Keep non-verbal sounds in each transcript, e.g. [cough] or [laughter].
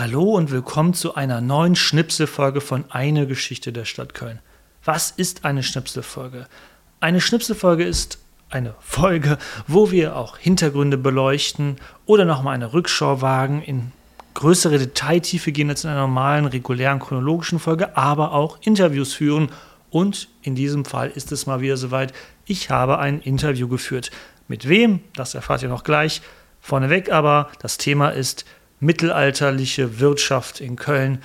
Hallo und willkommen zu einer neuen Schnipselfolge von Eine Geschichte der Stadt Köln. Was ist eine Schnipselfolge? Eine Schnipselfolge ist eine Folge, wo wir auch Hintergründe beleuchten oder nochmal eine Rückschau wagen, in größere Detailtiefe gehen als in einer normalen, regulären, chronologischen Folge, aber auch Interviews führen. Und in diesem Fall ist es mal wieder soweit, ich habe ein Interview geführt. Mit wem? Das erfahrt ihr noch gleich. Vorneweg aber, das Thema ist mittelalterliche Wirtschaft in Köln.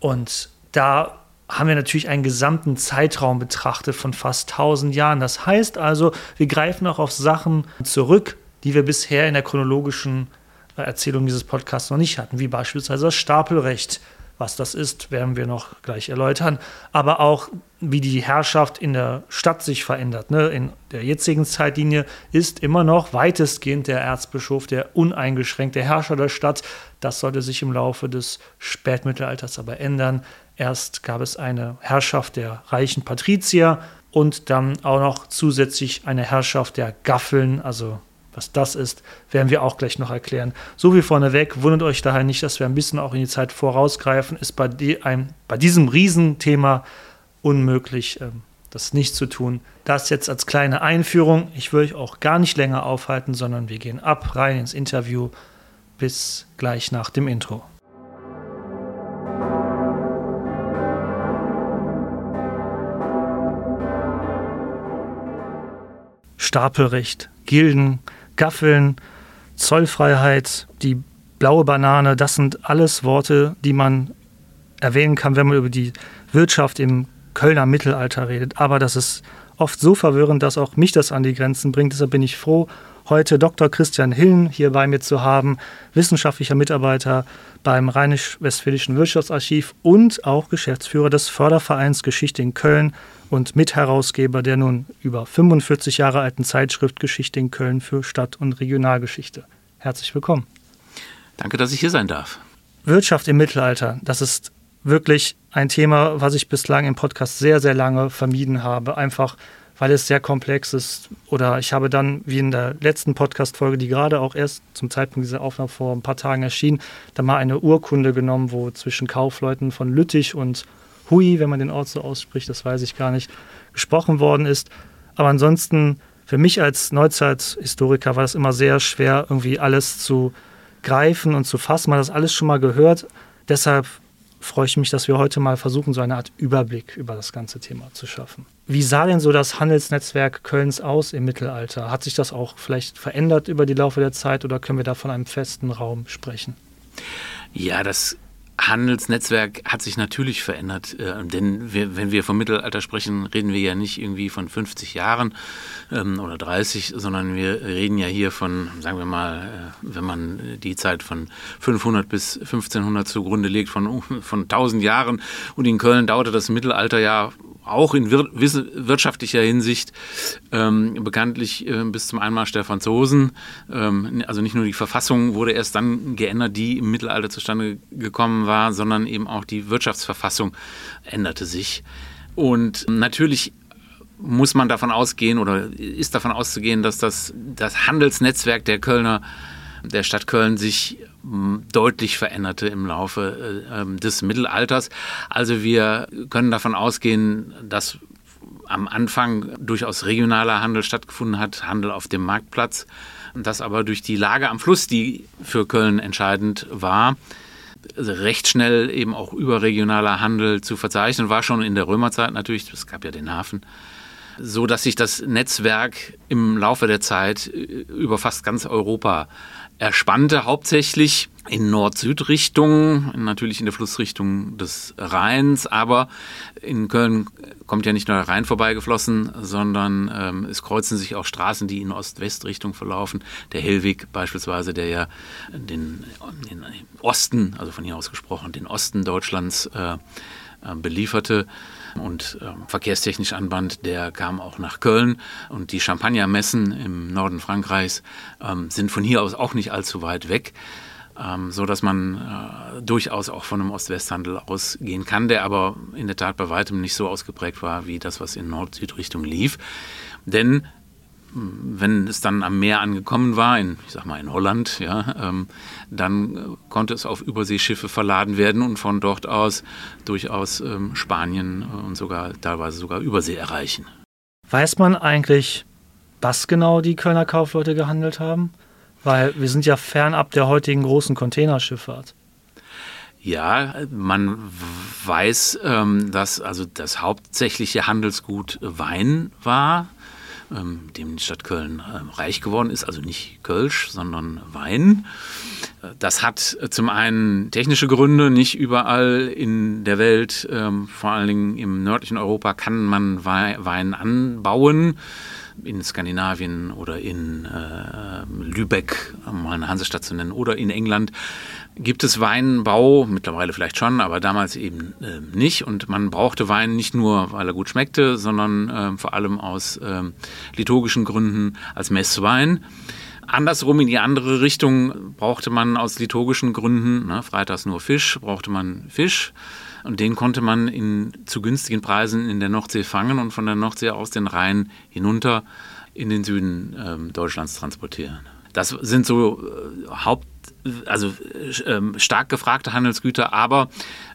Und da haben wir natürlich einen gesamten Zeitraum betrachtet von fast 1000 Jahren. Das heißt also, wir greifen auch auf Sachen zurück, die wir bisher in der chronologischen Erzählung dieses Podcasts noch nicht hatten, wie beispielsweise das Stapelrecht, was das ist, werden wir noch gleich erläutern. Aber auch, wie die Herrschaft in der Stadt sich verändert. Ne? In der jetzigen Zeitlinie ist immer noch weitestgehend der Erzbischof der uneingeschränkte Herrscher der Stadt. Das sollte sich im Laufe des Spätmittelalters aber ändern. Erst gab es eine Herrschaft der reichen Patrizier und dann auch noch zusätzlich eine Herrschaft der Gaffeln, also was das ist, werden wir auch gleich noch erklären. So wie vorneweg, wundert euch daher nicht, dass wir ein bisschen auch in die Zeit vorausgreifen, ist bei, die, ein, bei diesem Riesenthema unmöglich, ähm, das nicht zu tun. Das jetzt als kleine Einführung. Ich will euch auch gar nicht länger aufhalten, sondern wir gehen ab, rein ins Interview. Bis gleich nach dem Intro. Stapelrecht, Gilden, Gaffeln, Zollfreiheit, die blaue Banane, das sind alles Worte, die man erwähnen kann, wenn man über die Wirtschaft im Kölner Mittelalter redet. Aber das ist oft so verwirrend, dass auch mich das an die Grenzen bringt. Deshalb bin ich froh, heute Dr. Christian Hillen hier bei mir zu haben, wissenschaftlicher Mitarbeiter beim Rheinisch-Westfälischen Wirtschaftsarchiv und auch Geschäftsführer des Fördervereins Geschichte in Köln und Mitherausgeber der nun über 45 Jahre alten Zeitschrift Geschichte in Köln für Stadt- und Regionalgeschichte. Herzlich willkommen. Danke, dass ich hier sein darf. Wirtschaft im Mittelalter, das ist wirklich ein Thema, was ich bislang im Podcast sehr, sehr lange vermieden habe. Einfach weil es sehr komplex ist. Oder ich habe dann, wie in der letzten Podcast-Folge, die gerade auch erst zum Zeitpunkt dieser Aufnahme vor ein paar Tagen erschien, da mal eine Urkunde genommen, wo zwischen Kaufleuten von Lüttich und Hui, wenn man den Ort so ausspricht, das weiß ich gar nicht, gesprochen worden ist. Aber ansonsten, für mich als Neuzeithistoriker war es immer sehr schwer, irgendwie alles zu greifen und zu fassen. Man hat das alles schon mal gehört. Deshalb freue ich mich, dass wir heute mal versuchen, so eine Art Überblick über das ganze Thema zu schaffen. Wie sah denn so das Handelsnetzwerk Kölns aus im Mittelalter? Hat sich das auch vielleicht verändert über die Laufe der Zeit oder können wir da von einem festen Raum sprechen? Ja, das Handelsnetzwerk hat sich natürlich verändert, äh, denn wir, wenn wir vom Mittelalter sprechen, reden wir ja nicht irgendwie von 50 Jahren ähm, oder 30, sondern wir reden ja hier von, sagen wir mal, äh, wenn man die Zeit von 500 bis 1500 zugrunde legt, von, [laughs] von 1000 Jahren. Und in Köln dauerte das Mittelalter ja auch in wir wirtschaftlicher Hinsicht ähm, bekanntlich äh, bis zum Einmarsch der Franzosen. Ähm, also nicht nur die Verfassung wurde erst dann geändert, die im Mittelalter zustande gekommen war, sondern eben auch die Wirtschaftsverfassung änderte sich. Und natürlich muss man davon ausgehen oder ist davon auszugehen, dass das, das Handelsnetzwerk der Kölner der Stadt Köln sich deutlich veränderte im Laufe äh, ähm, des Mittelalters. Also wir können davon ausgehen, dass am Anfang durchaus regionaler Handel stattgefunden hat, Handel auf dem Marktplatz, dass aber durch die Lage am Fluss, die für Köln entscheidend war, recht schnell eben auch überregionaler Handel zu verzeichnen war, schon in der Römerzeit natürlich, es gab ja den Hafen, so dass sich das Netzwerk im Laufe der Zeit äh, über fast ganz Europa er spannte hauptsächlich in Nord-Süd-Richtung, natürlich in der Flussrichtung des Rheins, aber in Köln kommt ja nicht nur der Rhein vorbeigeflossen, sondern ähm, es kreuzen sich auch Straßen, die in Ost-West-Richtung verlaufen. Der Hellweg beispielsweise, der ja den, den, Osten, also von hier aus gesprochen, den Osten Deutschlands äh, äh belieferte und äh, verkehrstechnisch anband, der kam auch nach Köln. Und die Champagnermessen im Norden Frankreichs ähm, sind von hier aus auch nicht allzu weit weg. Ähm, so dass man äh, durchaus auch von einem Ost-West-Handel ausgehen kann, der aber in der Tat bei weitem nicht so ausgeprägt war wie das, was in Nord-Süd-Richtung lief. Denn wenn es dann am Meer angekommen war, in, ich sag mal in Holland, ja, ähm, dann konnte es auf Überseeschiffe verladen werden und von dort aus durchaus ähm, Spanien und sogar teilweise sogar Übersee erreichen. Weiß man eigentlich, was genau die Kölner Kaufleute gehandelt haben? Weil wir sind ja fernab der heutigen großen Containerschifffahrt. Ja, man weiß, ähm, dass also das hauptsächliche Handelsgut Wein war ähm, dem die Stadt Köln ähm, reich geworden ist, also nicht Kölsch, sondern Wein. Das hat zum einen technische Gründe, nicht überall in der Welt, ähm, vor allen Dingen im nördlichen Europa, kann man Wein anbauen in Skandinavien oder in äh, Lübeck, um mal eine Hansestadt zu nennen, oder in England gibt es Weinbau, mittlerweile vielleicht schon, aber damals eben äh, nicht. Und man brauchte Wein nicht nur, weil er gut schmeckte, sondern äh, vor allem aus äh, liturgischen Gründen als Messwein. Andersrum in die andere Richtung brauchte man aus liturgischen Gründen, ne, freitags nur Fisch, brauchte man Fisch. Und den konnte man in, zu günstigen Preisen in der Nordsee fangen und von der Nordsee aus den Rhein hinunter in den Süden ähm, Deutschlands transportieren. Das sind so äh, Haupt also äh, stark gefragte Handelsgüter, aber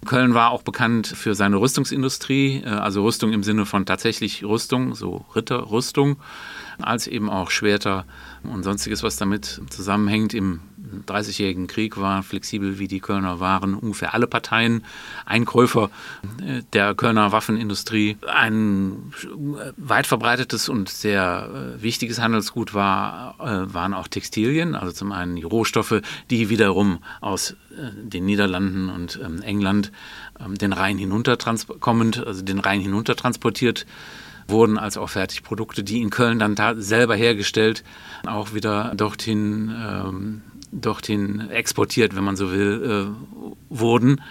Köln war auch bekannt für seine Rüstungsindustrie, äh, also Rüstung im Sinne von tatsächlich Rüstung, so Ritterrüstung, als eben auch Schwerter und sonstiges, was damit zusammenhängt. Im Dreißigjährigen Krieg war flexibel, wie die Kölner waren, ungefähr alle Parteien Einkäufer äh, der Kölner Waffenindustrie. Ein weit verbreitetes und sehr äh, wichtiges Handelsgut war, äh, waren auch Textilien, also zum einen die Rohstoffe, die wiederum aus den Niederlanden und ähm, England ähm, den Rhein hinunter kommend, also den Rhein hinunter transportiert wurden als auch Fertigprodukte, die in Köln dann selber hergestellt, auch wieder dorthin, ähm, dorthin exportiert, wenn man so will, äh, wurden.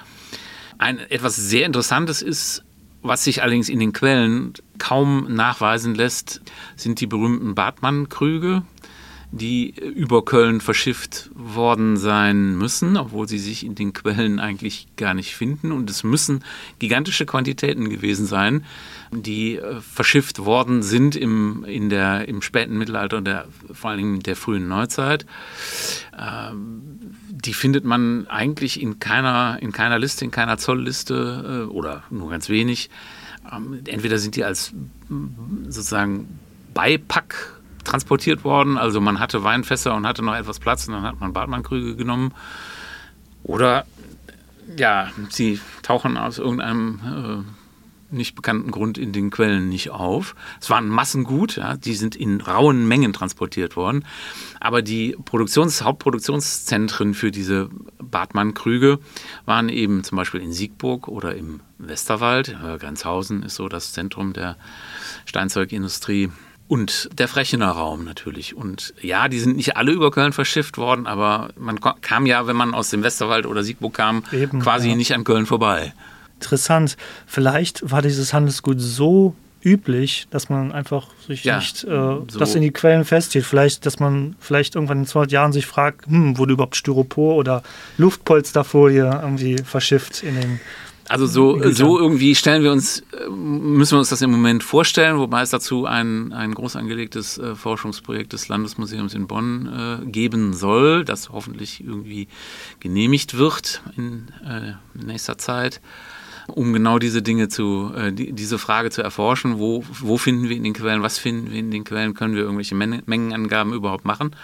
Ein etwas sehr Interessantes ist, was sich allerdings in den Quellen kaum nachweisen lässt, sind die berühmten Bartmann-Krüge, die über Köln verschifft worden sein müssen, obwohl sie sich in den Quellen eigentlich gar nicht finden. Und es müssen gigantische Quantitäten gewesen sein, die äh, verschifft worden sind im, in der, im späten Mittelalter und der, vor allen Dingen der frühen Neuzeit. Ähm, die findet man eigentlich in keiner, in keiner Liste, in keiner Zollliste äh, oder nur ganz wenig. Ähm, entweder sind die als sozusagen Beipack transportiert worden. Also man hatte Weinfässer und hatte noch etwas Platz und dann hat man Bartmannkrüge genommen. Oder ja, sie tauchen aus irgendeinem äh, nicht bekannten Grund in den Quellen nicht auf. Es waren Massengut, ja, die sind in rauen Mengen transportiert worden. Aber die Produktions-, Hauptproduktionszentren für diese Bartmann-Krüge waren eben zum Beispiel in Siegburg oder im Westerwald. Grenzhausen ist so das Zentrum der Steinzeugindustrie und der Frechener Raum natürlich. Und ja, die sind nicht alle über Köln verschifft worden, aber man kam ja, wenn man aus dem Westerwald oder Siegburg kam, Eben, quasi ja. nicht an Köln vorbei. Interessant. Vielleicht war dieses Handelsgut so üblich, dass man einfach sich ja, nicht äh, so das in die Quellen festhielt. Vielleicht, dass man vielleicht irgendwann in 200 Jahren sich fragt, hm, wurde überhaupt Styropor oder Luftpolsterfolie irgendwie verschifft in den also so, so irgendwie stellen wir uns, müssen wir uns das im Moment vorstellen, wobei es dazu ein, ein groß angelegtes äh, Forschungsprojekt des Landesmuseums in Bonn äh, geben soll, das hoffentlich irgendwie genehmigt wird in äh, nächster Zeit, um genau diese Dinge zu, äh, die, diese Frage zu erforschen, wo, wo finden wir in den Quellen, was finden wir in den Quellen, können wir irgendwelche Men Mengenangaben überhaupt machen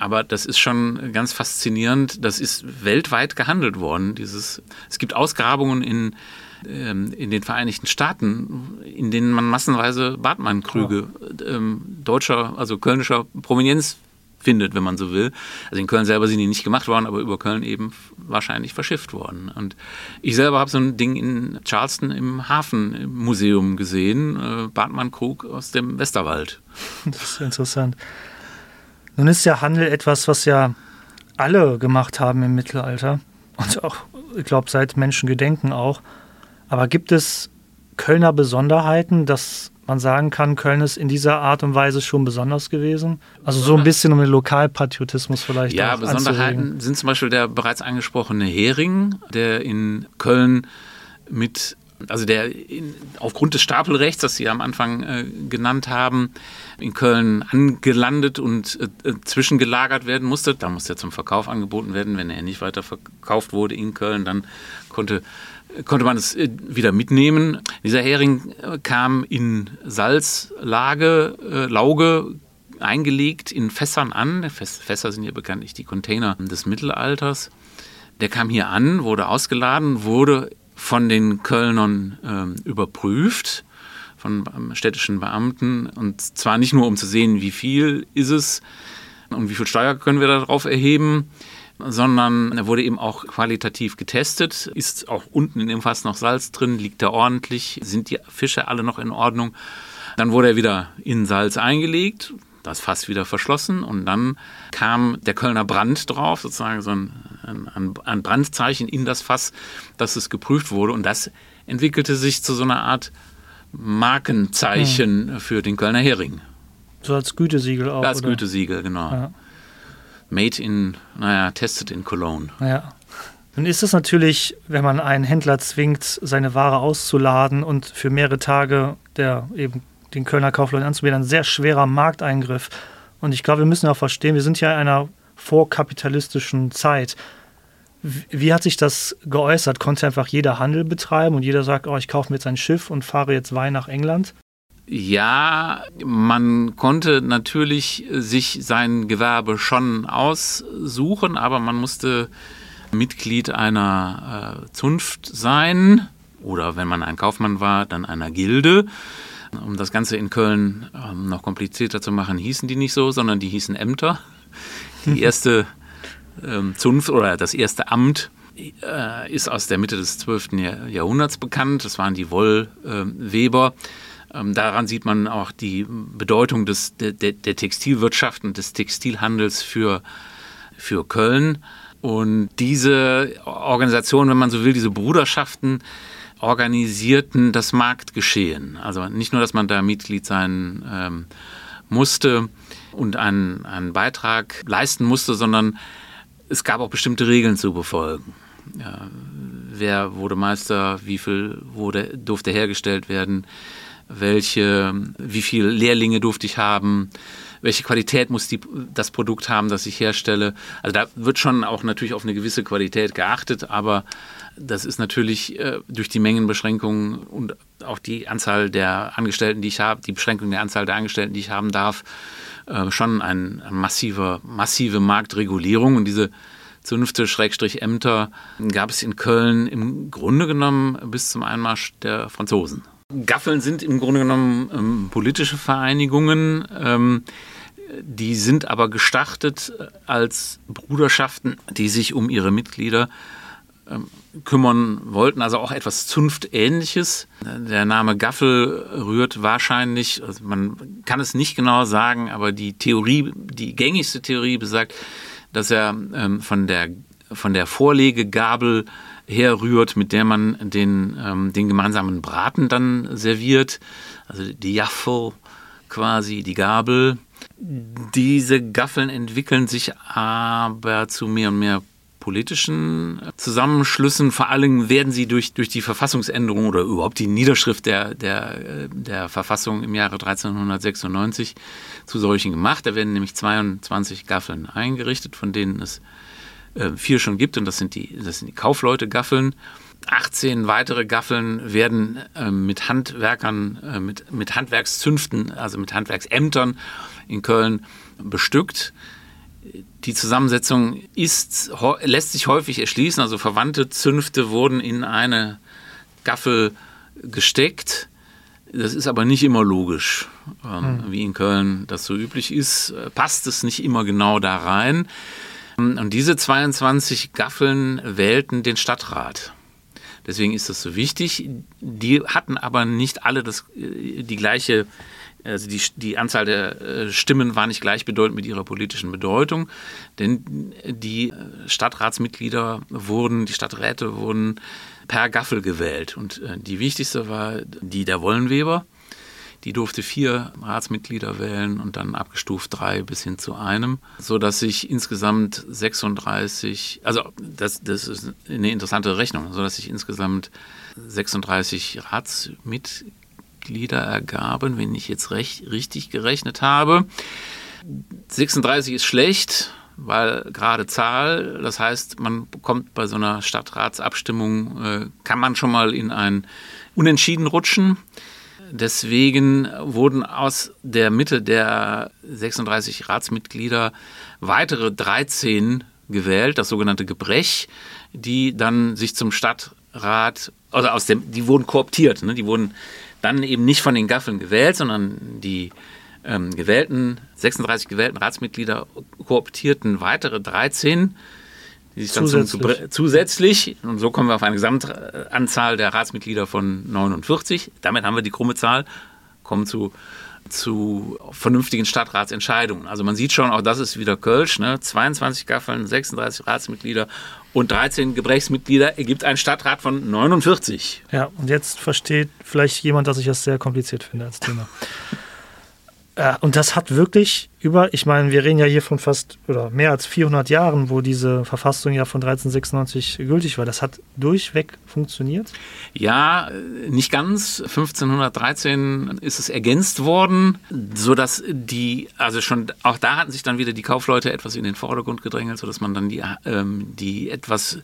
aber das ist schon ganz faszinierend. Das ist weltweit gehandelt worden. Dieses, es gibt Ausgrabungen in, ähm, in den Vereinigten Staaten, in denen man massenweise Bartmann-Krüge ähm, deutscher, also kölnischer Provenienz findet, wenn man so will. Also in Köln selber sind die nicht gemacht worden, aber über Köln eben wahrscheinlich verschifft worden. Und ich selber habe so ein Ding in Charleston im Hafenmuseum gesehen, äh, Bartmann-Krug aus dem Westerwald. Das ist interessant. Nun ist ja Handel etwas, was ja alle gemacht haben im Mittelalter und auch, ich glaube, seit Menschengedenken auch. Aber gibt es Kölner Besonderheiten, dass man sagen kann, Köln ist in dieser Art und Weise schon besonders gewesen? Also so ein bisschen um den Lokalpatriotismus vielleicht. Ja, Besonderheiten anzuregen. sind zum Beispiel der bereits angesprochene Hering, der in Köln mit also der in, aufgrund des Stapelrechts, das Sie am Anfang äh, genannt haben, in Köln angelandet und äh, zwischengelagert werden musste. Da musste er zum Verkauf angeboten werden. Wenn er nicht weiter verkauft wurde in Köln, dann konnte konnte man es äh, wieder mitnehmen. Dieser Hering äh, kam in Salzlage, äh, Lauge eingelegt in Fässern an. Fässer sind ja bekanntlich die Container des Mittelalters. Der kam hier an, wurde ausgeladen, wurde von den Kölnern äh, überprüft, von städtischen Beamten. Und zwar nicht nur, um zu sehen, wie viel ist es und wie viel Steuer können wir darauf erheben, sondern er wurde eben auch qualitativ getestet. Ist auch unten in dem Fass noch Salz drin, liegt er ordentlich, sind die Fische alle noch in Ordnung. Dann wurde er wieder in Salz eingelegt, das Fass wieder verschlossen und dann kam der Kölner Brand drauf, sozusagen so ein, ein, ein Brandzeichen in das Fass, dass es geprüft wurde und das entwickelte sich zu so einer Art Markenzeichen hm. für den Kölner Hering. So als Gütesiegel auch. Als? Gütesiegel, genau. Ja. Made in, naja, tested in Cologne. Ja. Nun ist es natürlich, wenn man einen Händler zwingt, seine Ware auszuladen und für mehrere Tage der eben den Kölner Kaufleuten anzubieten, ein sehr schwerer Markteingriff. Und ich glaube, wir müssen auch verstehen, wir sind ja in einer vorkapitalistischen Zeit. Wie hat sich das geäußert? Konnte einfach jeder Handel betreiben und jeder sagt, oh, ich kaufe mir jetzt ein Schiff und fahre jetzt Wein nach England? Ja, man konnte natürlich sich sein Gewerbe schon aussuchen, aber man musste Mitglied einer äh, Zunft sein oder wenn man ein Kaufmann war, dann einer Gilde. Um das Ganze in Köln ähm, noch komplizierter zu machen, hießen die nicht so, sondern die hießen Ämter. Die [laughs] erste ähm, Zunft oder das erste Amt äh, ist aus der Mitte des 12. Jahrhunderts bekannt. Das waren die Wollweber. Ähm, daran sieht man auch die Bedeutung des, der, der Textilwirtschaft und des Textilhandels für, für Köln. Und diese Organisation, wenn man so will, diese Bruderschaften, organisierten das Marktgeschehen. Also nicht nur, dass man da Mitglied sein ähm, musste und einen, einen Beitrag leisten musste, sondern es gab auch bestimmte Regeln zu befolgen. Ja, wer wurde Meister, wie viel wurde, durfte hergestellt werden, welche, wie viele Lehrlinge durfte ich haben, welche Qualität muss die, das Produkt haben, das ich herstelle. Also da wird schon auch natürlich auf eine gewisse Qualität geachtet, aber das ist natürlich äh, durch die Mengenbeschränkungen und auch die Anzahl der Angestellten, die ich habe, die Beschränkung der Anzahl der Angestellten, die ich haben darf, äh, schon eine massive, massive Marktregulierung. Und diese Zünfte, Schrägstrich Ämter, gab es in Köln im Grunde genommen bis zum Einmarsch der Franzosen. Gaffeln sind im Grunde genommen ähm, politische Vereinigungen. Ähm, die sind aber gestartet als Bruderschaften, die sich um ihre Mitglieder ähm, kümmern wollten, also auch etwas Zunftähnliches. Der Name Gaffel rührt wahrscheinlich, also man kann es nicht genau sagen, aber die Theorie, die gängigste Theorie besagt, dass er ähm, von der von der Vorlegegabel herrührt, mit der man den, ähm, den gemeinsamen Braten dann serviert. Also die Jaffel quasi, die Gabel. Diese Gaffeln entwickeln sich aber zu mehr und mehr politischen Zusammenschlüssen. Vor allem werden sie durch, durch die Verfassungsänderung oder überhaupt die Niederschrift der, der, der Verfassung im Jahre 1396 zu solchen gemacht. Da werden nämlich 22 Gaffeln eingerichtet, von denen es äh, vier schon gibt und das sind die, das sind die Kaufleute-Gaffeln. 18 weitere Gaffeln werden äh, mit Handwerkern, äh, mit, mit Handwerkszünften, also mit Handwerksämtern in Köln bestückt. Die Zusammensetzung ist, lässt sich häufig erschließen, also verwandte Zünfte wurden in eine Gaffel gesteckt. Das ist aber nicht immer logisch, ähm, hm. wie in Köln das so üblich ist. Passt es nicht immer genau da rein. Und diese 22 Gaffeln wählten den Stadtrat. Deswegen ist das so wichtig. Die hatten aber nicht alle das, äh, die gleiche, also die, die Anzahl der äh, Stimmen war nicht gleichbedeutend mit ihrer politischen Bedeutung, denn die Stadtratsmitglieder wurden, die Stadträte wurden per Gaffel gewählt. Und äh, die wichtigste war die der Wollenweber. Die durfte vier Ratsmitglieder wählen und dann abgestuft drei bis hin zu einem, sodass sich insgesamt 36, also das, das ist eine interessante Rechnung, sodass sich insgesamt 36 Ratsmitglieder ergaben, wenn ich jetzt recht, richtig gerechnet habe. 36 ist schlecht, weil gerade Zahl, das heißt, man kommt bei so einer Stadtratsabstimmung, äh, kann man schon mal in ein Unentschieden rutschen. Deswegen wurden aus der Mitte der 36 Ratsmitglieder weitere 13 gewählt, das sogenannte Gebrech, die dann sich zum Stadtrat, also aus dem, die wurden kooptiert, ne? die wurden dann eben nicht von den Gaffeln gewählt, sondern die ähm, gewählten, 36 gewählten Ratsmitglieder kooptierten weitere 13, die sich dann zusätzlich. Zum, zusätzlich, und so kommen wir auf eine Gesamtanzahl der Ratsmitglieder von 49. Damit haben wir die krumme Zahl, kommen zu zu vernünftigen Stadtratsentscheidungen. Also man sieht schon, auch das ist wieder Kölsch, ne? 22 Gaffeln, 36 Ratsmitglieder und 13 Gebrächsmitglieder ergibt ein Stadtrat von 49. Ja, und jetzt versteht vielleicht jemand, dass ich das sehr kompliziert finde als Thema. Äh, und das hat wirklich über, ich meine, wir reden ja hier von fast oder mehr als 400 Jahren, wo diese Verfassung ja von 1396 gültig war. Das hat durchweg funktioniert? Ja, nicht ganz. 1513 ist es ergänzt worden, sodass die, also schon auch da hatten sich dann wieder die Kaufleute etwas in den Vordergrund gedrängelt, sodass man dann die, ähm, die etwas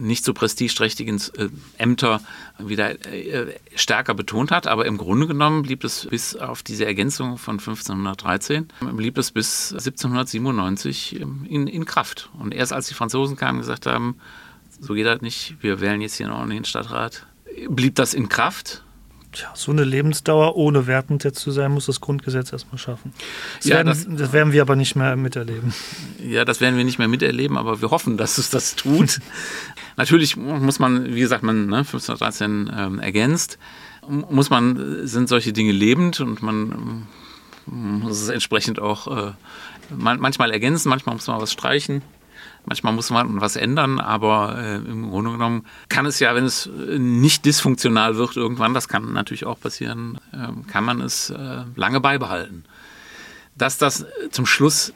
nicht so prestigeträchtigen äh, Ämter wieder äh, stärker betont hat. Aber im Grunde genommen blieb es bis auf diese Ergänzung von 1513, blieb es bis 1797 ähm, in, in Kraft. Und erst als die Franzosen kamen und gesagt haben, so geht das nicht, wir wählen jetzt hier einen ordentlichen Stadtrat, blieb das in Kraft. Tja, so eine Lebensdauer ohne wertend jetzt zu sein, muss das Grundgesetz erstmal schaffen. Das, ja, werden, das, das, werden wir aber nicht mehr miterleben. Ja, das werden wir nicht mehr miterleben, aber wir hoffen, dass es das tut. [laughs] Natürlich muss man, wie gesagt, man ne, 1513 ähm, ergänzt, muss man, sind solche Dinge lebend und man muss es entsprechend auch äh, manchmal ergänzen, manchmal muss man was streichen. Manchmal muss man was ändern, aber äh, im Grunde genommen kann es ja, wenn es nicht dysfunktional wird irgendwann, das kann natürlich auch passieren, äh, kann man es äh, lange beibehalten. Dass das zum Schluss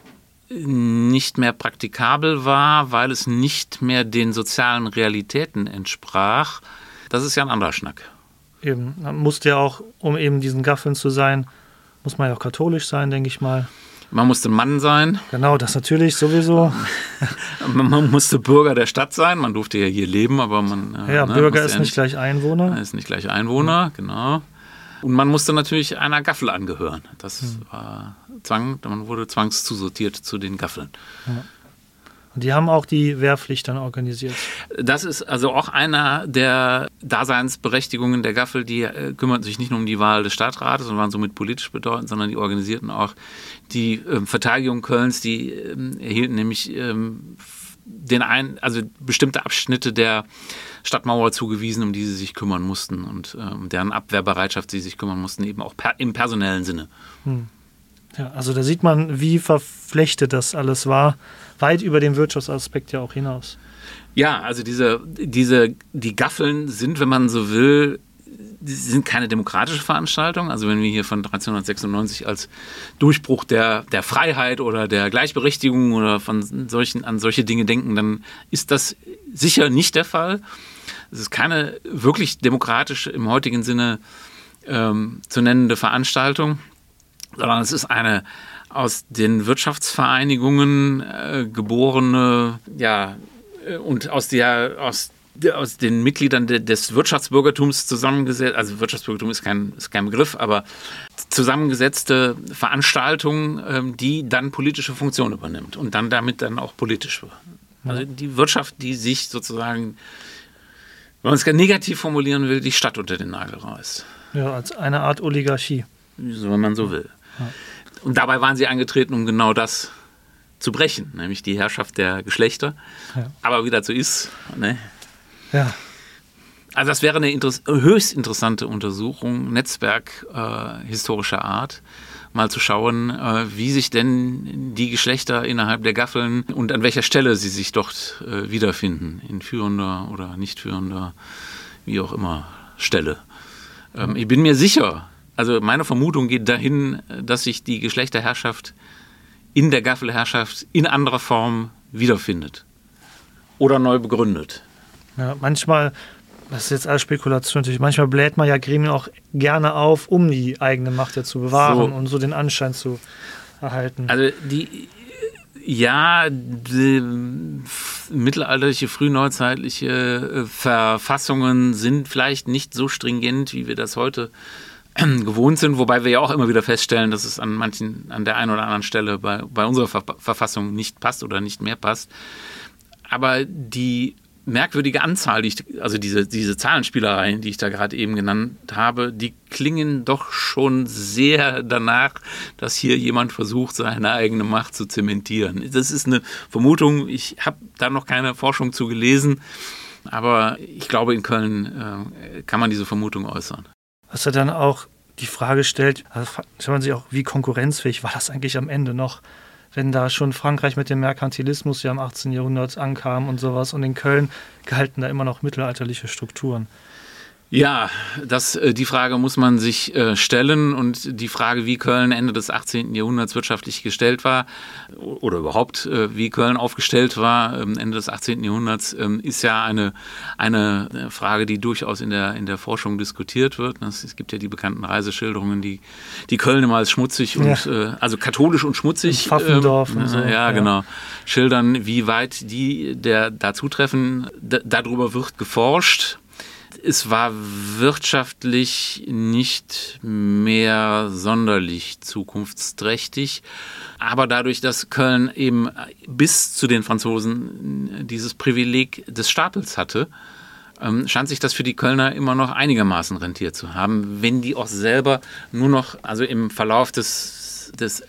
nicht mehr praktikabel war, weil es nicht mehr den sozialen Realitäten entsprach, das ist ja ein anderer Schnack. Eben, man musste ja auch, um eben diesen Gaffeln zu sein, muss man ja auch katholisch sein, denke ich mal. Man musste Mann sein. Genau, das natürlich sowieso. [laughs] man musste Bürger der Stadt sein. Man durfte ja hier leben, aber man. Ja, ne, Bürger ist ja nicht gleich Einwohner. Ist nicht gleich Einwohner, genau. Und man musste natürlich einer Gaffel angehören. Das hm. war Zwang, man wurde zwangszusortiert zu den Gaffeln. Ja. Und die haben auch die Wehrpflicht dann organisiert. Das ist also auch einer der Daseinsberechtigungen der Gaffel. Die äh, kümmerten sich nicht nur um die Wahl des Stadtrates und waren somit politisch bedeutend, sondern die organisierten auch die äh, Verteidigung Kölns. Die äh, erhielten nämlich ähm, den ein, also bestimmte Abschnitte der Stadtmauer zugewiesen, um die sie sich kümmern mussten und ähm, deren Abwehrbereitschaft sie sich kümmern mussten, eben auch per, im personellen Sinne. Hm. Ja, also da sieht man, wie verflechtet das alles war, weit über den Wirtschaftsaspekt ja auch hinaus. Ja, also diese, diese, die Gaffeln sind, wenn man so will, sind keine demokratische Veranstaltung. Also wenn wir hier von 1396 als Durchbruch der, der Freiheit oder der Gleichberechtigung oder von solchen, an solche Dinge denken, dann ist das sicher nicht der Fall. Es ist keine wirklich demokratische im heutigen Sinne ähm, zu nennende Veranstaltung, sondern es ist eine aus den Wirtschaftsvereinigungen äh, geborene, ja, äh, und aus der, aus aus den Mitgliedern des Wirtschaftsbürgertums zusammengesetzt, also Wirtschaftsbürgertum ist kein, ist kein Begriff, aber zusammengesetzte Veranstaltung, ähm, die dann politische Funktion übernimmt und dann damit dann auch politisch wird. Also die Wirtschaft, die sich sozusagen, wenn man es negativ formulieren will, die Stadt unter den Nagel reißt. Ja, als eine Art Oligarchie. So, wenn man so will. Ja. Und dabei waren sie angetreten, um genau das zu brechen, nämlich die Herrschaft der Geschlechter. Ja. Aber wie dazu ist, ne, ja. Also das wäre eine Interess höchst interessante Untersuchung, Netzwerk äh, historischer Art, mal zu schauen, äh, wie sich denn die Geschlechter innerhalb der Gaffeln und an welcher Stelle sie sich dort äh, wiederfinden, in führender oder nicht führender, wie auch immer, Stelle. Ähm, ich bin mir sicher, also meine Vermutung geht dahin, dass sich die Geschlechterherrschaft in der Gaffelherrschaft in anderer Form wiederfindet oder neu begründet. Ja, manchmal, das ist jetzt alles Spekulation natürlich, manchmal bläht man ja Gremien auch gerne auf, um die eigene Macht ja zu bewahren so. und so den Anschein zu erhalten. Also die ja, die mittelalterliche, frühneuzeitliche äh, Verfassungen sind vielleicht nicht so stringent, wie wir das heute gewohnt sind, wobei wir ja auch immer wieder feststellen, dass es an manchen, an der einen oder anderen Stelle bei, bei unserer Ver Verfassung nicht passt oder nicht mehr passt. Aber die merkwürdige Anzahl, die ich, also diese, diese Zahlenspielereien, die ich da gerade eben genannt habe, die klingen doch schon sehr danach, dass hier jemand versucht, seine eigene Macht zu zementieren. Das ist eine Vermutung, ich habe da noch keine Forschung zu gelesen, aber ich glaube, in Köln äh, kann man diese Vermutung äußern. Was er dann auch die Frage stellt, also man sich auch, wie konkurrenzfähig war das eigentlich am Ende noch? Wenn da schon Frankreich mit dem Merkantilismus ja im 18. Jahrhundert ankam und sowas und in Köln galten da immer noch mittelalterliche Strukturen. Ja, das, äh, die Frage muss man sich äh, stellen und die Frage, wie Köln Ende des 18. Jahrhunderts wirtschaftlich gestellt war oder überhaupt äh, wie Köln aufgestellt war ähm, Ende des 18. Jahrhunderts, ähm, ist ja eine, eine Frage, die durchaus in der, in der Forschung diskutiert wird. Es gibt ja die bekannten Reiseschilderungen, die, die Köln immer als schmutzig und ja. also katholisch und schmutzig. Pfaffendorf ähm, und so. Ja, ja, genau. Schildern, wie weit die der da zutreffen. Darüber wird geforscht es war wirtschaftlich nicht mehr sonderlich zukunftsträchtig. Aber dadurch, dass Köln eben bis zu den Franzosen dieses Privileg des Stapels hatte, ähm, scheint sich das für die Kölner immer noch einigermaßen rentiert zu haben, wenn die auch selber nur noch, also im Verlauf des, des äh,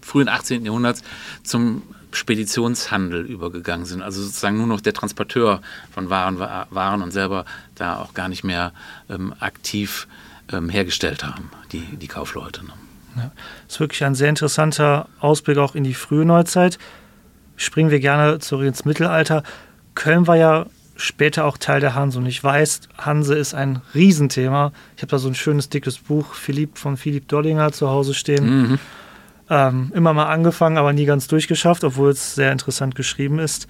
frühen 18. Jahrhunderts zum Speditionshandel übergegangen sind. Also sozusagen nur noch der Transporteur von Waren waren und selber da auch gar nicht mehr ähm, aktiv ähm, hergestellt haben, die, die Kaufleute. Ne? Ja, das ist wirklich ein sehr interessanter Ausblick auch in die frühe Neuzeit. Springen wir gerne zurück ins Mittelalter. Köln war ja später auch Teil der Hanse und ich weiß, Hanse ist ein Riesenthema. Ich habe da so ein schönes dickes Buch Philipp von Philipp Dollinger zu Hause stehen. Mhm ähm, immer mal angefangen, aber nie ganz durchgeschafft, obwohl es sehr interessant geschrieben ist.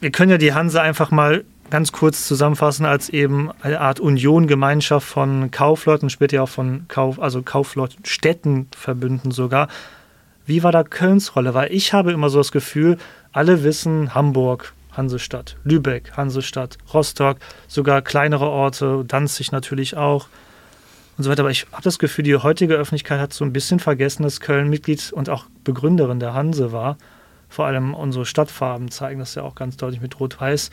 Wir können ja die Hanse einfach mal ganz kurz zusammenfassen als eben eine Art Union, Gemeinschaft von Kaufleuten, später ja auch von Kauf, also Kaufleuten, sogar. Wie war da Kölns Rolle? Weil ich habe immer so das Gefühl, alle wissen Hamburg, Hansestadt, Lübeck, Hansestadt, Rostock, sogar kleinere Orte, Danzig natürlich auch und so weiter. Aber ich habe das Gefühl, die heutige Öffentlichkeit hat so ein bisschen vergessen, dass Köln Mitglied und auch Begründerin der Hanse war. Vor allem unsere Stadtfarben zeigen das ja auch ganz deutlich mit Rot-Weiß.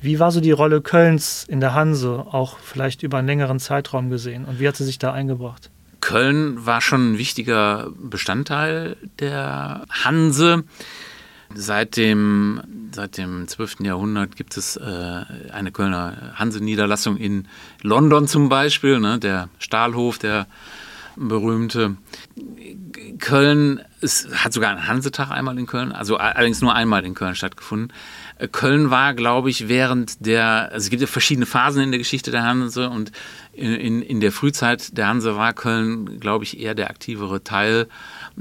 Wie war so die Rolle Kölns in der Hanse, auch vielleicht über einen längeren Zeitraum gesehen? Und wie hat sie sich da eingebracht? Köln war schon ein wichtiger Bestandteil der Hanse. Seit dem, seit dem 12. Jahrhundert gibt es äh, eine Kölner Hanse-Niederlassung in London zum Beispiel, ne, der Stahlhof, der berühmte. Köln, es hat sogar einen Hansetag einmal in Köln, also allerdings nur einmal in Köln stattgefunden. Äh, Köln war, glaube ich, während der, also es gibt ja verschiedene Phasen in der Geschichte der Hanse und in, in, der Frühzeit der Hanse war Köln, glaube ich, eher der aktivere Teil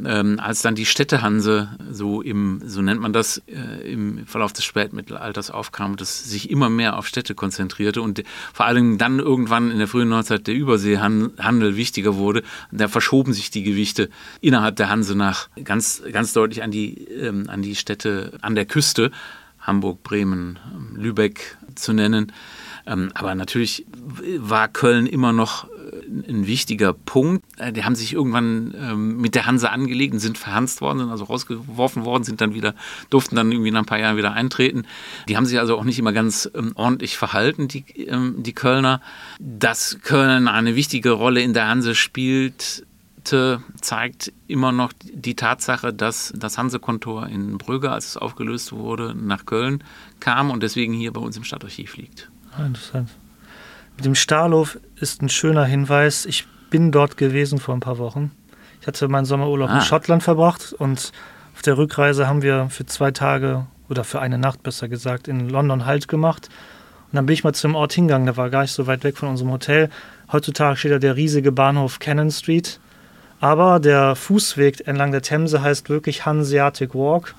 ähm, als dann die Städtehanse so im, so nennt man das, äh, im Verlauf des Spätmittelalters aufkam, das sich immer mehr auf Städte konzentrierte und vor allem dann irgendwann in der frühen Neuzeit der Überseehandel wichtiger wurde. Da verschoben sich die Gewichte innerhalb der Hanse nach ganz, ganz deutlich an die, ähm, an die Städte an der Küste, Hamburg, Bremen, Lübeck zu nennen. Ähm, aber natürlich war Köln immer noch ein wichtiger Punkt. Äh, die haben sich irgendwann ähm, mit der Hanse angelegt und sind verhanst worden, sind also rausgeworfen worden, sind dann wieder, durften dann irgendwie nach ein paar Jahren wieder eintreten. Die haben sich also auch nicht immer ganz ähm, ordentlich verhalten, die, ähm, die Kölner. Dass Köln eine wichtige Rolle in der Hanse spielt, zeigt immer noch die Tatsache, dass das Hansekontor in Brügge, als es aufgelöst wurde, nach Köln kam und deswegen hier bei uns im Stadtarchiv liegt. Ah, interessant. Mit dem Stahlhof ist ein schöner Hinweis. Ich bin dort gewesen vor ein paar Wochen. Ich hatte meinen Sommerurlaub ah. in Schottland verbracht und auf der Rückreise haben wir für zwei Tage oder für eine Nacht besser gesagt in London Halt gemacht. Und dann bin ich mal zum Ort hingegangen, der war gar nicht so weit weg von unserem Hotel. Heutzutage steht da der riesige Bahnhof Cannon Street. Aber der Fußweg entlang der Themse heißt wirklich Hanseatic Walk.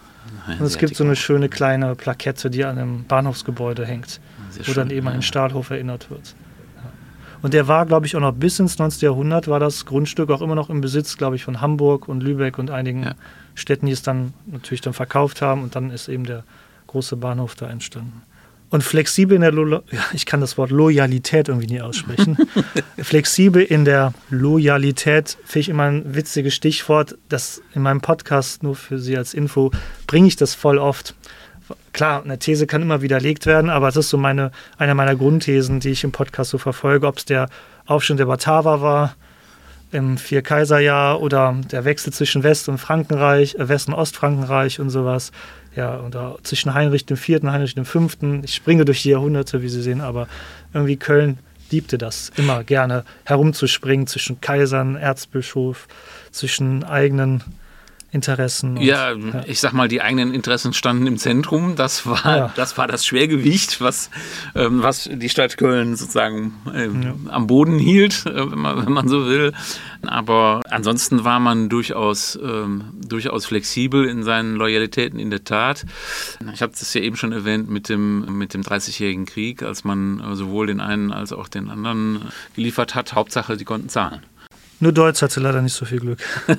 Und es gibt so eine schöne kleine Plakette, die an einem Bahnhofsgebäude hängt, Sehr wo schön, dann eben an den Stahlhof erinnert wird. Und der war, glaube ich, auch noch bis ins 19. Jahrhundert war das Grundstück auch immer noch im Besitz, glaube ich, von Hamburg und Lübeck und einigen ja. Städten, die es dann natürlich dann verkauft haben. Und dann ist eben der große Bahnhof da entstanden. Und flexibel in der, Lo [laughs] ja, ich kann das Wort Loyalität irgendwie nie aussprechen. [laughs] flexibel in der Loyalität finde ich immer ein witziges Stichwort. Das in meinem Podcast, nur für Sie als Info, bringe ich das voll oft. Klar, eine These kann immer widerlegt werden, aber es ist so meine, eine meiner Grundthesen, die ich im Podcast so verfolge, ob es der Aufstand der Bataver war im Vierkaiserjahr oder der Wechsel zwischen West- und Frankenreich, äh, West- und Ostfrankenreich und sowas ja, oder zwischen Heinrich IV. und Heinrich V. Ich springe durch die Jahrhunderte, wie Sie sehen, aber irgendwie Köln liebte das immer gerne, herumzuspringen zwischen Kaisern, Erzbischof, zwischen eigenen Interessen. Und, ja, ja, ich sag mal, die eigenen Interessen standen im Zentrum. Das war, ja. das, war das Schwergewicht, was, ähm, was die Stadt Köln sozusagen ähm, ja. am Boden hielt, äh, wenn, man, wenn man so will. Aber ansonsten war man durchaus, ähm, durchaus flexibel in seinen Loyalitäten in der Tat. Ich habe das ja eben schon erwähnt mit dem, mit dem 30-jährigen Krieg, als man äh, sowohl den einen als auch den anderen geliefert hat. Hauptsache, sie konnten zahlen. Nur Deutsch hatte leider nicht so viel Glück. [laughs]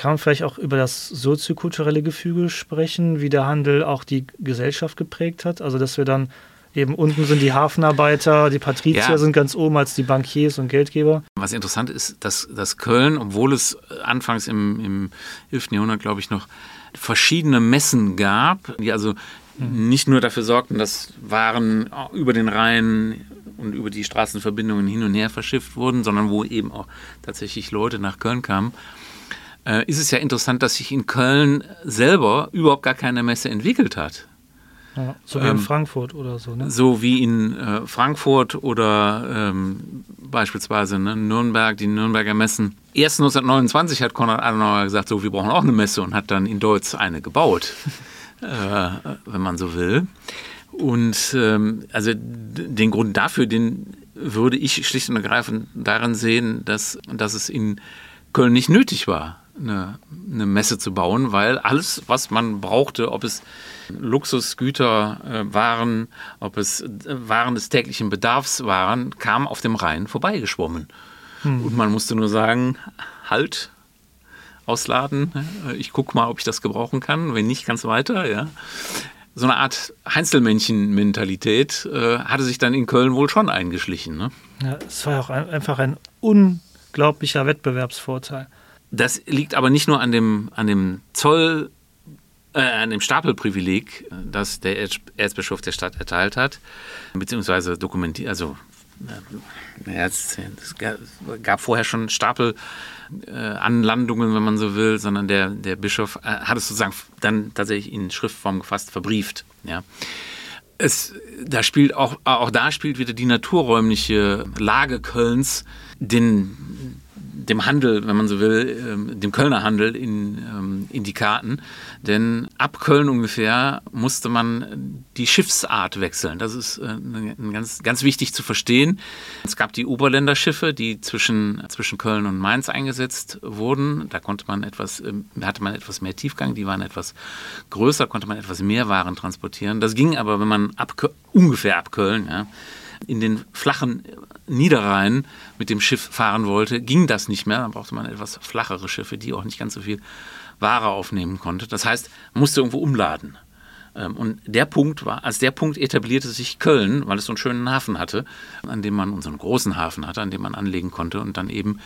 Kann man vielleicht auch über das soziokulturelle Gefüge sprechen, wie der Handel auch die Gesellschaft geprägt hat? Also, dass wir dann eben unten sind die Hafenarbeiter, die Patrizier ja. sind ganz oben als die Bankiers und Geldgeber. Was interessant ist, dass, dass Köln, obwohl es anfangs im, im 11. Jahrhundert, glaube ich, noch verschiedene Messen gab, die also mhm. nicht nur dafür sorgten, dass Waren über den Rhein und über die Straßenverbindungen hin und her verschifft wurden, sondern wo eben auch tatsächlich Leute nach Köln kamen äh, ist es ja interessant, dass sich in Köln selber überhaupt gar keine Messe entwickelt hat. Ja, so wie ähm, in Frankfurt oder so, ne? So wie in äh, Frankfurt oder ähm, beispielsweise ne, Nürnberg, die Nürnberger Messen. Erst 1929 hat Konrad Adenauer gesagt, so, wir brauchen auch eine Messe und hat dann in Deutsch eine gebaut, [laughs] äh, wenn man so will. Und ähm, also den Grund dafür, den würde ich schlicht und ergreifend darin sehen, dass, dass es in Köln nicht nötig war eine, eine Messe zu bauen, weil alles, was man brauchte, ob es Luxusgüter äh, waren, ob es äh, Waren des täglichen Bedarfs waren, kam auf dem Rhein vorbeigeschwommen. Hm. Und man musste nur sagen, halt, ausladen, äh, ich gucke mal, ob ich das gebrauchen kann, wenn nicht, ganz weiter, ja. So eine Art Heinzelmännchen-Mentalität äh, hatte sich dann in Köln wohl schon eingeschlichen. Ne? Ja, es war auch ein, einfach ein unglaublicher Wettbewerbsvorteil. Das liegt aber nicht nur an dem, an dem Zoll, äh, an dem Stapelprivileg, das der Erzbischof der Stadt erteilt hat, beziehungsweise dokumentiert, also äh, ja, es, gab vorher schon Stapelanlandungen, äh, wenn man so will, sondern der, der Bischof äh, hat es sozusagen dann tatsächlich in Schriftform gefasst, verbrieft. Ja. Es, da spielt auch, auch da spielt wieder die naturräumliche Lage Kölns den, dem Handel, wenn man so will, ähm, dem Kölner Handel in, ähm, in die Karten. Denn ab Köln ungefähr musste man die Schiffsart wechseln. Das ist äh, ganz, ganz wichtig zu verstehen. Es gab die Oberländerschiffe, die zwischen, zwischen Köln und Mainz eingesetzt wurden. Da konnte man etwas, ähm, hatte man etwas mehr Tiefgang, die waren etwas größer, konnte man etwas mehr Waren transportieren. Das ging aber, wenn man ab, ungefähr ab Köln, ja, in den flachen Niederrhein mit dem Schiff fahren wollte, ging das nicht mehr. Dann brauchte man etwas flachere Schiffe, die auch nicht ganz so viel Ware aufnehmen konnte. Das heißt, man musste irgendwo umladen. Ähm, und der Punkt war, als der Punkt etablierte sich Köln, weil es so einen schönen Hafen hatte, an dem man unseren großen Hafen hatte, an dem man anlegen konnte und dann eben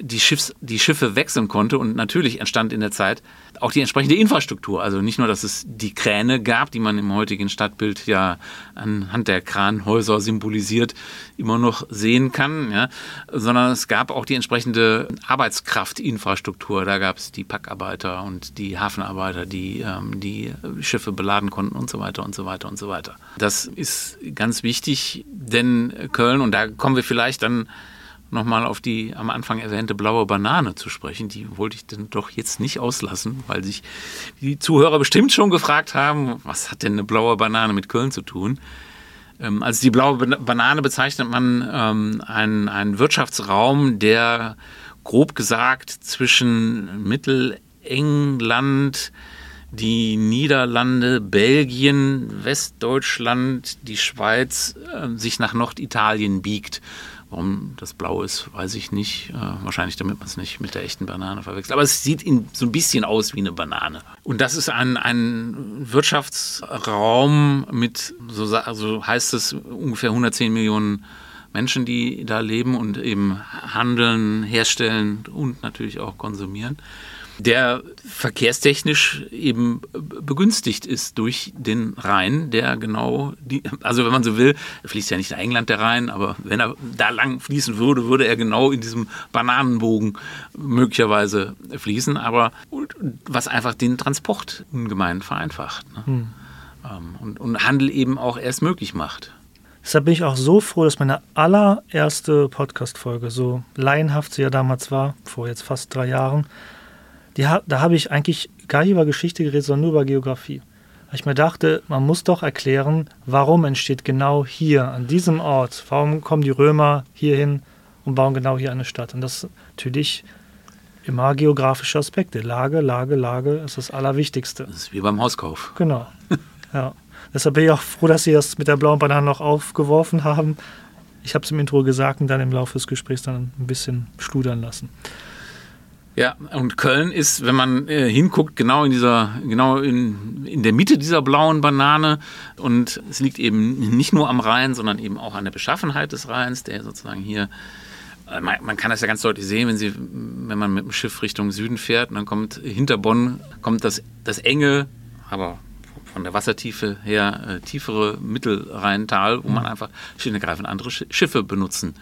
die, Schiffs, die Schiffe wechseln konnte. Und natürlich entstand in der Zeit auch die entsprechende Infrastruktur. Also nicht nur, dass es die Kräne gab, die man im heutigen Stadtbild ja anhand der Kranhäuser symbolisiert immer noch sehen kann, ja, sondern es gab auch die entsprechende Arbeitskraftinfrastruktur. Da gab es die Packarbeiter und die Hafenarbeiter, die ähm, die Schiffe beladen konnten und so weiter und so weiter und so weiter. Das ist ganz wichtig, denn Köln, und da kommen wir vielleicht dann nochmal auf die am Anfang erwähnte blaue Banane zu sprechen. Die wollte ich dann doch jetzt nicht auslassen, weil sich die Zuhörer bestimmt schon gefragt haben, was hat denn eine blaue Banane mit Köln zu tun? Ähm, als die blaue Banane bezeichnet man ähm, einen, einen Wirtschaftsraum, der grob gesagt zwischen Mittelengland, die Niederlande, Belgien, Westdeutschland, die Schweiz äh, sich nach Norditalien biegt. Warum das blau ist, weiß ich nicht. Äh, wahrscheinlich, damit man es nicht mit der echten Banane verwechselt. Aber es sieht so ein bisschen aus wie eine Banane. Und das ist ein, ein Wirtschaftsraum mit, so also heißt es, ungefähr 110 Millionen Menschen, die da leben und eben handeln, herstellen und natürlich auch konsumieren der verkehrstechnisch eben begünstigt ist durch den Rhein, der genau, die, also wenn man so will, fließt ja nicht in England der Rhein, aber wenn er da lang fließen würde, würde er genau in diesem Bananenbogen möglicherweise fließen, aber was einfach den Transport ungemein vereinfacht ne? hm. Ähm, und, und Handel eben auch erst möglich macht. Deshalb bin ich auch so froh, dass meine allererste Podcast-Folge, so laienhaft sie ja damals war, vor jetzt fast drei Jahren, die, da habe ich eigentlich gar nicht über Geschichte geredet, sondern nur über Geografie. Weil ich mir dachte, man muss doch erklären, warum entsteht genau hier, an diesem Ort, warum kommen die Römer hierhin und bauen genau hier eine Stadt. Und das ist natürlich immer geografische Aspekte. Lage, Lage, Lage ist das Allerwichtigste. Das ist wie beim Hauskauf. Genau. [laughs] ja. Deshalb bin ich auch froh, dass Sie das mit der blauen Banane noch aufgeworfen haben. Ich habe es im Intro gesagt und dann im Laufe des Gesprächs dann ein bisschen schludern lassen. Ja, und Köln ist, wenn man äh, hinguckt, genau in dieser, genau in, in der Mitte dieser blauen Banane. Und es liegt eben nicht nur am Rhein, sondern eben auch an der Beschaffenheit des Rheins, der sozusagen hier äh, man, kann das ja ganz deutlich sehen, wenn, sie, wenn man mit dem Schiff Richtung Süden fährt und dann kommt hinter Bonn kommt das, das enge, aber von der Wassertiefe her äh, tiefere Mittelrheintal, wo man mhm. einfach und ergreifend andere Schiffe benutzen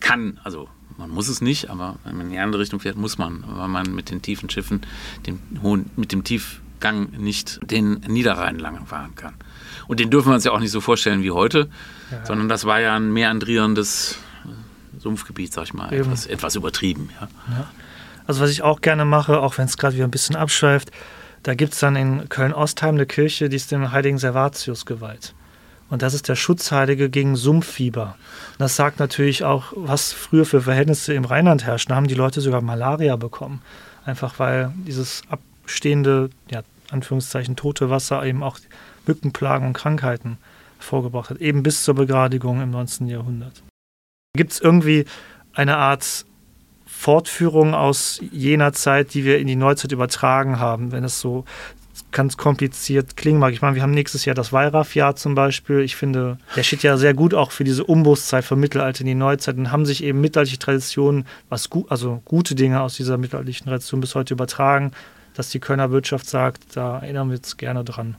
kann. Also man muss es nicht, aber wenn man in die andere Richtung fährt, muss man, weil man mit den tiefen Schiffen, dem hohen, mit dem Tiefgang nicht den Niederrhein lang fahren kann. Und den dürfen wir uns ja auch nicht so vorstellen wie heute, ja. sondern das war ja ein meandrierendes Sumpfgebiet, sag ich mal, etwas, etwas, übertrieben. Ja. ja. Also was ich auch gerne mache, auch wenn es gerade wieder ein bisschen abschweift, da gibt es dann in Köln-Ostheim eine Kirche, die ist dem heiligen Servatius geweiht. Und das ist der Schutzheilige gegen Sumpffieber. Und das sagt natürlich auch, was früher für Verhältnisse im Rheinland herrschen. Da haben die Leute sogar Malaria bekommen. Einfach weil dieses abstehende, ja, Anführungszeichen, tote Wasser eben auch Mückenplagen und Krankheiten vorgebracht hat. Eben bis zur Begradigung im 19. Jahrhundert. Gibt es irgendwie eine Art Fortführung aus jener Zeit, die wir in die Neuzeit übertragen haben, wenn es so ganz kompliziert klingen mag. Ich meine, wir haben nächstes Jahr das Weihrauch-Jahr zum Beispiel. Ich finde, der steht ja sehr gut auch für diese Umbruchszeit vom Mittelalter in die Neuzeit und haben sich eben mittelalterliche Traditionen, was gut, also gute Dinge aus dieser mittelalterlichen Tradition bis heute übertragen, dass die Kölner Wirtschaft sagt, da erinnern wir uns gerne dran.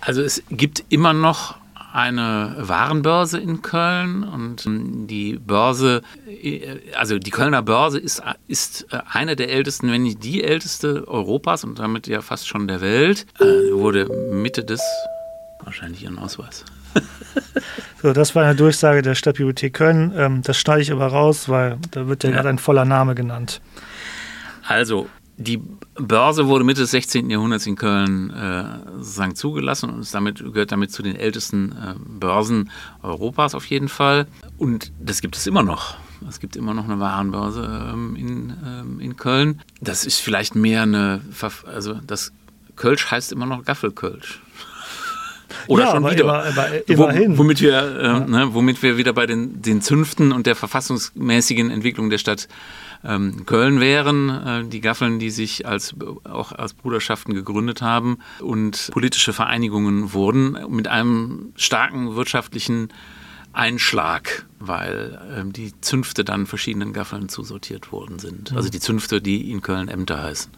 Also es gibt immer noch eine Warenbörse in Köln und ähm, die Börse, äh, also die Kölner Börse ist, ist äh, eine der ältesten, wenn nicht die älteste Europas und damit ja fast schon der Welt. Äh, wurde Mitte des, wahrscheinlich ihren Ausweis. [laughs] So, das war eine Durchsage der Stadtbibliothek Köln. Ähm, das schneide ich aber raus, weil da wird ja, ja. gerade ein voller Name genannt. Also, die Börse wurde Mitte des 16. Jahrhunderts in Köln äh, sozusagen zugelassen und damit, gehört damit zu den ältesten äh, Börsen Europas auf jeden Fall. Und das gibt es immer noch. Es gibt immer noch eine Warenbörse ähm, in, ähm, in Köln. Das ist vielleicht mehr eine, also das Kölsch heißt immer noch Gaffelkölsch. [laughs] Oder ja, schon wieder. Immer, immer, immerhin. womit, wir, äh, ja. ne, womit wir wieder bei den, den Zünften und der verfassungsmäßigen Entwicklung der Stadt ähm, Köln wären, äh, die Gaffeln, die sich als, auch als Bruderschaften gegründet haben und politische Vereinigungen wurden mit einem starken wirtschaftlichen Einschlag, weil ähm, die Zünfte dann verschiedenen Gaffeln zusortiert worden sind. Mhm. Also die Zünfte, die in Köln Ämter heißen.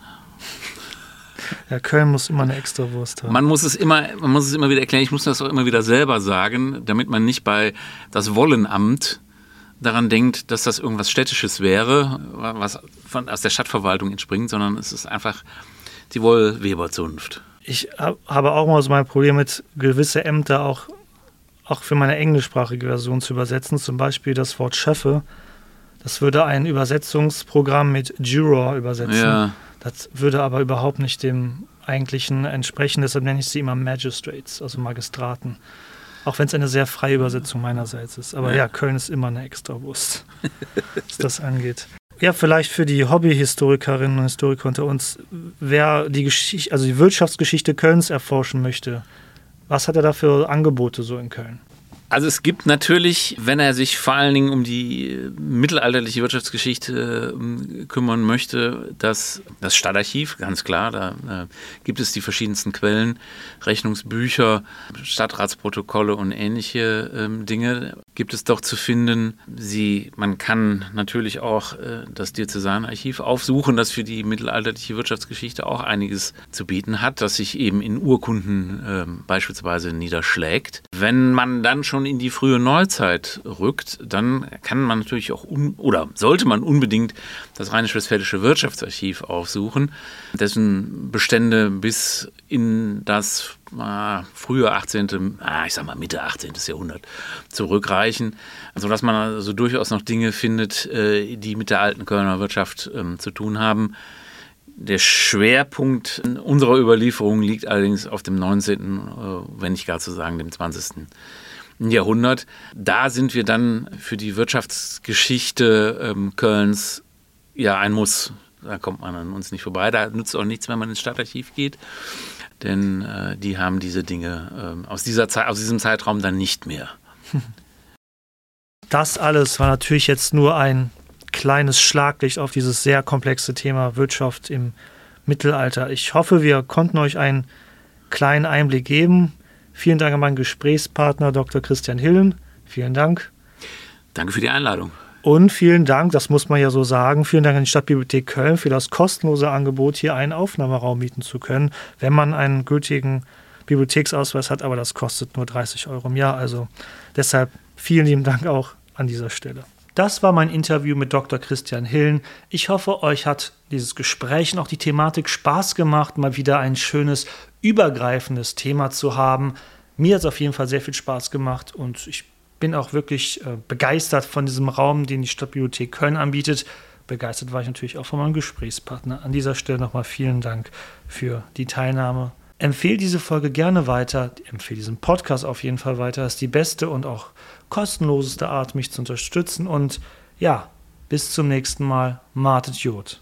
Ja, Köln muss immer eine extra Wurst haben. Man muss es immer, man muss es immer wieder erklären. Ich muss das auch immer wieder selber sagen, damit man nicht bei das Wollenamt daran denkt, dass das irgendwas Städtisches wäre, was von, aus der Stadtverwaltung entspringt, sondern es ist einfach die Wollweberzunft. Ich habe auch mal so mein Problem mit gewisse Ämter auch auch für meine englischsprachige Version zu übersetzen. Zum Beispiel das Wort Schöffe. Das würde ein Übersetzungsprogramm mit Juror übersetzen. Ja. Das würde aber überhaupt nicht dem eigentlichen entsprechen. Deshalb nenne ich sie immer Magistrates, also Magistraten. Auch wenn es eine sehr freie Übersetzung meinerseits ist. Aber ja, ja Köln ist immer eine Extrawurst, was das angeht. Ja, vielleicht für die Hobbyhistorikerinnen und Historiker unter uns, wer die Geschichte, also die Wirtschaftsgeschichte Kölns erforschen möchte, was hat er da für Angebote so in Köln? Also es gibt natürlich, wenn er sich vor allen Dingen um die mittelalterliche Wirtschaftsgeschichte äh, kümmern möchte, das, das Stadtarchiv, ganz klar, da äh, gibt es die verschiedensten Quellen, Rechnungsbücher, Stadtratsprotokolle und ähnliche äh, Dinge gibt es doch zu finden. Sie, man kann natürlich auch äh, das Diözesanarchiv aufsuchen, das für die mittelalterliche Wirtschaftsgeschichte auch einiges zu bieten hat, das sich eben in Urkunden ähm, beispielsweise niederschlägt. Wenn man dann schon schon in die frühe Neuzeit rückt, dann kann man natürlich auch oder sollte man unbedingt das Rheinisch-Westfälische Wirtschaftsarchiv aufsuchen, dessen Bestände bis in das äh, frühe 18., ah, ich sag mal Mitte 18. Jahrhundert zurückreichen, sodass man also durchaus noch Dinge findet, äh, die mit der alten Kölner Wirtschaft ähm, zu tun haben. Der Schwerpunkt unserer Überlieferung liegt allerdings auf dem 19., äh, wenn nicht gar zu sagen dem 20. Jahrhundert. Da sind wir dann für die Wirtschaftsgeschichte ähm, Kölns ja ein Muss. Da kommt man an uns nicht vorbei. Da nützt auch nichts, wenn man ins Stadtarchiv geht, denn äh, die haben diese Dinge äh, aus, dieser Zeit, aus diesem Zeitraum dann nicht mehr. [laughs] Das alles war natürlich jetzt nur ein kleines Schlaglicht auf dieses sehr komplexe Thema Wirtschaft im Mittelalter. Ich hoffe, wir konnten euch einen kleinen Einblick geben. Vielen Dank an meinen Gesprächspartner Dr. Christian Hillen. Vielen Dank. Danke für die Einladung. Und vielen Dank, das muss man ja so sagen, vielen Dank an die Stadtbibliothek Köln für das kostenlose Angebot, hier einen Aufnahmeraum mieten zu können, wenn man einen gültigen Bibliotheksausweis hat, aber das kostet nur 30 Euro im Jahr. Also deshalb vielen lieben Dank auch an dieser Stelle. Das war mein Interview mit Dr. Christian Hillen. Ich hoffe, euch hat dieses Gespräch und auch die Thematik Spaß gemacht, mal wieder ein schönes, übergreifendes Thema zu haben. Mir hat es auf jeden Fall sehr viel Spaß gemacht und ich bin auch wirklich äh, begeistert von diesem Raum, den die Stadtbibliothek Köln anbietet. Begeistert war ich natürlich auch von meinem Gesprächspartner. An dieser Stelle nochmal vielen Dank für die Teilnahme. Empfehle diese Folge gerne weiter, empfehle diesen Podcast auf jeden Fall weiter. Das ist die beste und auch kostenloseste Art, mich zu unterstützen. Und ja, bis zum nächsten Mal. Martet Jod.